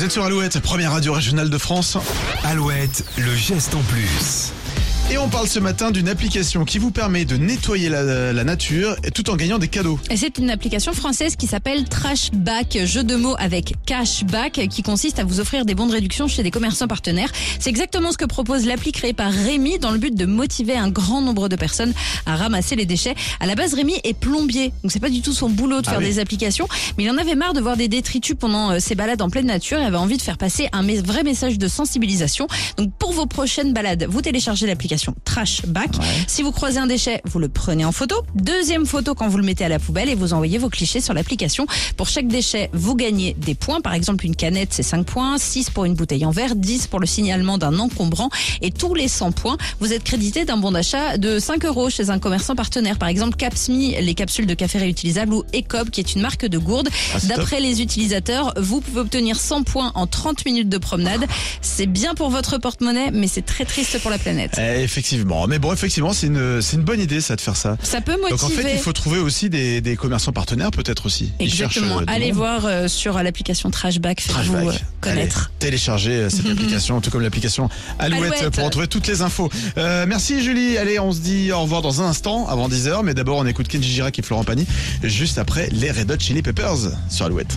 Vous êtes sur Alouette, première radio régionale de France. Alouette, le geste en plus. On parle ce matin d'une application qui vous permet de nettoyer la, la nature tout en gagnant des cadeaux. Et c'est une application française qui s'appelle Trashback, jeu de mots avec cashback, qui consiste à vous offrir des bons de réduction chez des commerçants partenaires. C'est exactement ce que propose l'appli créée par Rémi dans le but de motiver un grand nombre de personnes à ramasser les déchets. À la base, Rémi est plombier, donc c'est pas du tout son boulot de Ah faire oui. des applications, mais il en avait marre de voir des détritus pendant euh, ses balades en pleine nature et avait envie de faire passer un vrai message de sensibilisation. Donc pour vos prochaines balades, vous téléchargez l'application Trashback. Si vous croisez un déchet, vous le prenez en photo. Deuxième photo quand vous le mettez à la poubelle et vous envoyez vos clichés sur l'application. Pour chaque déchet, vous gagnez des points. Par exemple, une canette, c'est 5 points, 6 pour une bouteille en verre, 10 pour le signalement d'un encombrant. Et tous les 100 points, vous êtes crédité d'un bon d'achat de 5 euros chez un commerçant partenaire. Par exemple, Capsmi, les capsules de café réutilisables ou Ecob, qui est une marque de gourde. Ah. D'après les utilisateurs, vous pouvez obtenir 100 points en 30 minutes de promenade. C'est bien pour votre porte-monnaie, mais c'est très triste pour la planète. Eh, effectivement. Mais bon, effectivement, c'est une, c'est une bonne idée, ça, de faire ça. Ça peut motiver. Donc en fait, il faut trouver aussi des, des commerçants partenaires, peut-être aussi. Exactement. euh, du Allez voir euh, sur l'application Trashback, faites-vous Trashback. euh, connaître. Allez, téléchargez euh, cette application, tout comme l'application Alouette, Alouette. pour retrouver toutes les infos. Euh, merci Julie. Allez, on se dit au revoir dans un instant, avant 10h. Mais d'abord, on écoute Kenji Girac et Florent Pagny, juste après les Red Hot Chili Peppers sur Alouette.